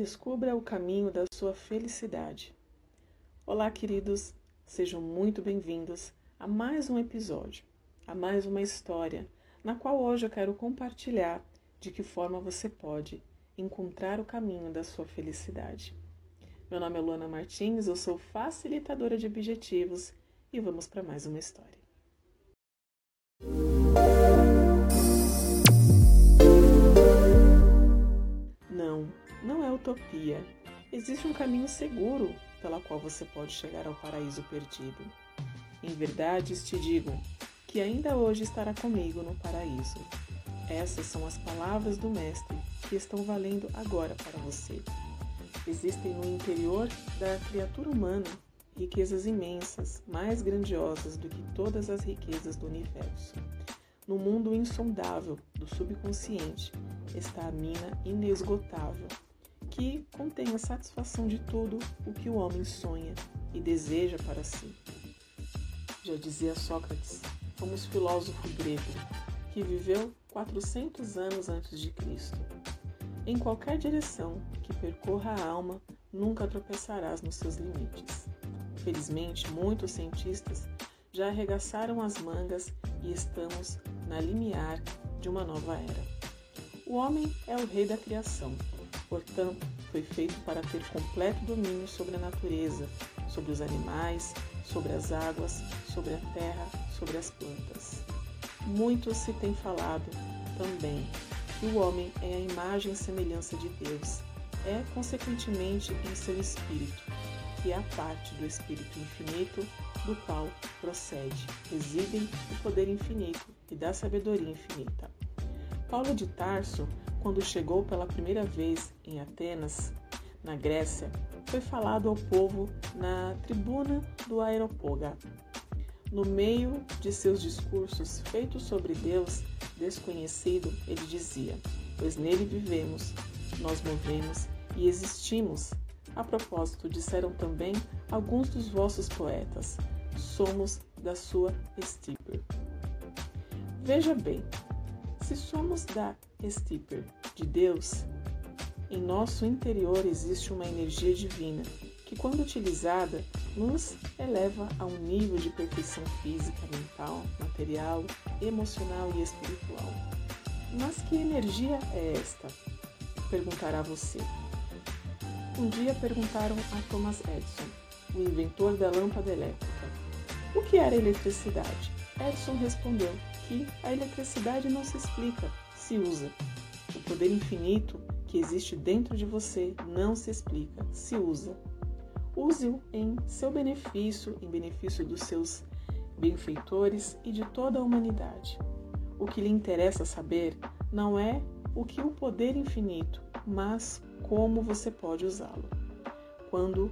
Descubra o caminho da sua felicidade. Olá, queridos, sejam muito bem-vindos a mais um episódio, a mais uma história, na qual hoje eu quero compartilhar de que forma você pode encontrar o caminho da sua felicidade. Meu nome é Luana Martins, eu sou facilitadora de objetivos e vamos para mais uma história. Utopia. Existe um caminho seguro pela qual você pode chegar ao paraíso perdido. Em verdade, te digo que ainda hoje estará comigo no paraíso. Essas são as palavras do Mestre que estão valendo agora para você. Existem no interior da criatura humana riquezas imensas, mais grandiosas do que todas as riquezas do universo. No mundo insondável do subconsciente está a mina inesgotável, que contém a satisfação de tudo o que o homem sonha e deseja para si. Já dizia Sócrates, famous filósofo grego, que viveu 400 anos antes de Cristo. Em qualquer direção que percorra a alma, nunca tropeçarás nos seus limites. Felizmente, muitos cientistas já arregaçaram as mangas e estamos na limiar de uma nova era. O homem é o rei da criação, portanto, foi feito para ter completo domínio sobre a natureza, sobre os animais, sobre as águas, sobre a terra, sobre as plantas. Muito se tem falado também que o homem é a imagem e semelhança de Deus, é consequentemente em seu espírito, que é a parte do espírito infinito do qual procede, residem o poder infinito e da sabedoria infinita. Paulo de Tarso, quando chegou pela primeira vez em Atenas, na Grécia, foi falado ao povo na tribuna do Aeropoga. No meio de seus discursos feitos sobre Deus desconhecido, ele dizia: Pois nele vivemos, nós movemos e existimos. A propósito, disseram também alguns dos vossos poetas: Somos da sua estirpe. Veja bem, se somos da estirpe de Deus, em nosso interior existe uma energia divina que, quando utilizada, nos eleva a um nível de perfeição física, mental, material, emocional e espiritual. Mas que energia é esta? Perguntará você. Um dia perguntaram a Thomas Edison, o inventor da lâmpada elétrica, o que era eletricidade. Edison respondeu que a eletricidade não se explica, se usa. O poder infinito que existe dentro de você não se explica, se usa. Use-o em seu benefício, em benefício dos seus benfeitores e de toda a humanidade. O que lhe interessa saber não é o que o poder infinito, mas como você pode usá-lo. Quando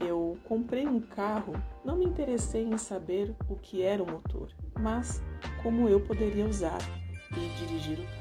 eu comprei um carro, não me interessei em saber o que era o motor, mas como eu poderia usar e dirigir o carro.